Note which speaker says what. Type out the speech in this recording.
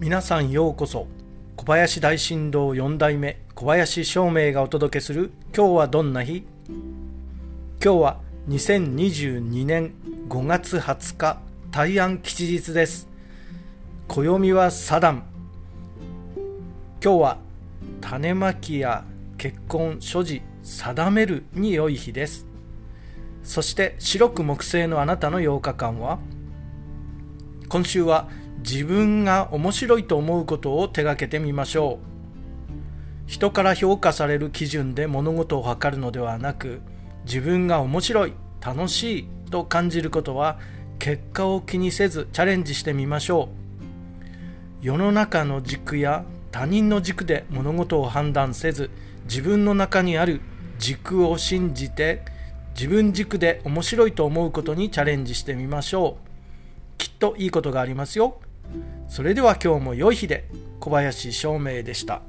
Speaker 1: 皆さんようこそ。小林大震動4代目小林照明がお届けする今日はどんな日？今日は2022年5月20日大安吉日です。暦はサダン今日は種まきや結婚所持定めるに良い日です。そして白く木星のあなたの8日間は今週は自分が面白いと思うことを手がけてみましょう。人から評価される基準で物事を測るのではなく自分が面白い楽しいと感じることは結果を気にせずチャレンジしてみましょう。世の中の軸や他人の軸で物事を判断せず自分の中にある軸を信じて自分軸で面白いと思うことにチャレンジしてみましょう。きっといいことがありますよ。それでは今日も良い日で小林照明でした。